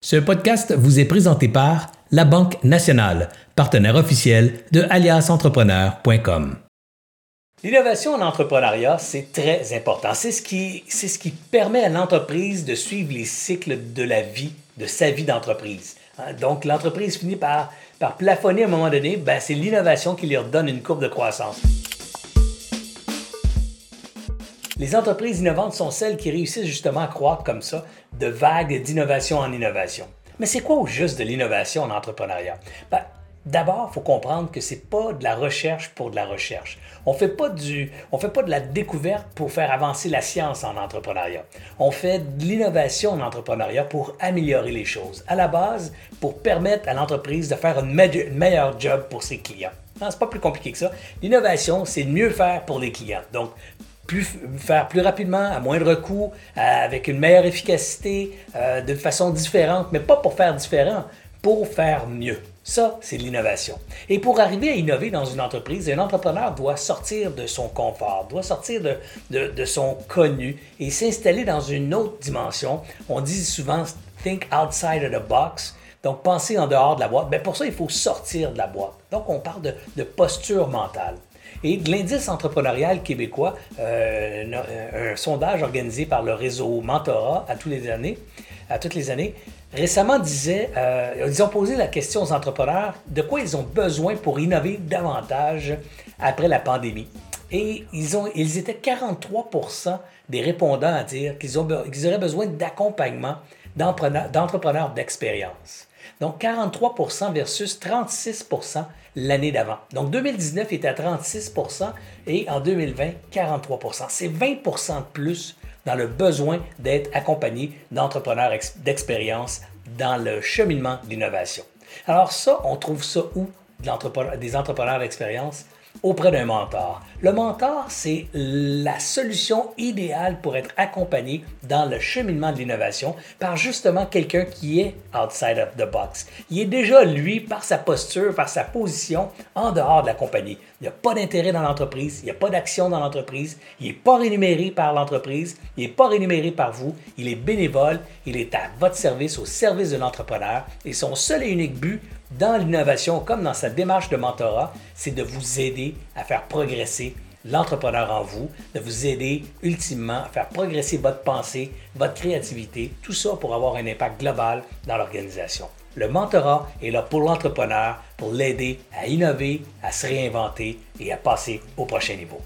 Ce podcast vous est présenté par La Banque Nationale, partenaire officiel de aliasentrepreneur.com. L'innovation en entrepreneuriat, c'est très important. C'est ce, qui, permet à l'entreprise de suivre les cycles de la vie, de sa vie d'entreprise. Hein, donc, l'entreprise finit par, plafonner à un moment donné, ben, c'est l'innovation qui leur donne une courbe de croissance. Les entreprises innovantes sont celles qui réussissent justement à croître comme ça, de vagues d'innovation en innovation. Mais c'est quoi au juste de l'innovation en entrepreneuriat? Ben, D'abord, il faut comprendre que ce n'est pas de la recherche pour de la recherche. On ne fait, pas de la découverte pour faire avancer la science en entrepreneuriat. On fait de l'innovation en entrepreneuriat pour améliorer les choses. À la base, pour permettre à l'entreprise de faire un meilleur job pour ses clients. Ce n'est pas plus compliqué que ça. L'innovation, c'est mieux faire pour les clients. Faire plus rapidement, à moindre coût, avec une meilleure efficacité, euh, de façon différente, mais pas pour faire différent, pour faire mieux. Ça, c'est l'innovation. Et pour arriver à innover dans une entreprise, un entrepreneur doit sortir de son confort, doit sortir de, de, son connu et s'installer dans une autre dimension. On dit souvent think outside of the box. Donc, penser en dehors de la boîte. Mais ben, pour ça, il faut sortir de la boîte. Donc, on parle de posture mentale. Et de l'indice entrepreneurial québécois, euh, un, sondage organisé par le réseau Mentorat à, toutes les années, récemment disait, euh, ils ont posé la question aux entrepreneurs de quoi ils ont besoin pour innover davantage après la pandémie. Et ils, étaient 43% des répondants à dire qu'ils auraient besoin d'accompagnement d'entrepreneurs d'expérience. Donc 43% versus 36% l'année d'avant. Donc 2019 était à 36% et en 2020, 43% C'est 20% de plus dans le besoin d'être accompagné d'entrepreneurs d'expérience dans le cheminement d'innovation. Alors ça, on trouve ça où des entrepreneurs d'expérience? Auprès d'un mentor. Le mentor, c'est la solution idéale pour être accompagné dans le cheminement de l'innovation par justement quelqu'un qui est outside of the box. Il est déjà, lui, par sa posture, par sa position, en dehors de la compagnie. Il n'y a pas d'intérêt dans l'entreprise, il n'y a pas d'action dans l'entreprise, il n'est pas rémunéré par l'entreprise, il n'est pas rémunéré par vous, il est bénévole, il est à votre service, au service de l'entrepreneur et son seul et unique but dans l'innovation comme dans sa démarche de mentorat, c'est de vous aider à faire progresser l'entrepreneur en vous, de vous aider ultimement à faire progresser votre pensée, votre créativité, tout ça pour avoir un impact global dans l'organisation. Le mentorat est là pour l'entrepreneur, pour l'aider à innover, à se réinventer et à passer au prochain niveau.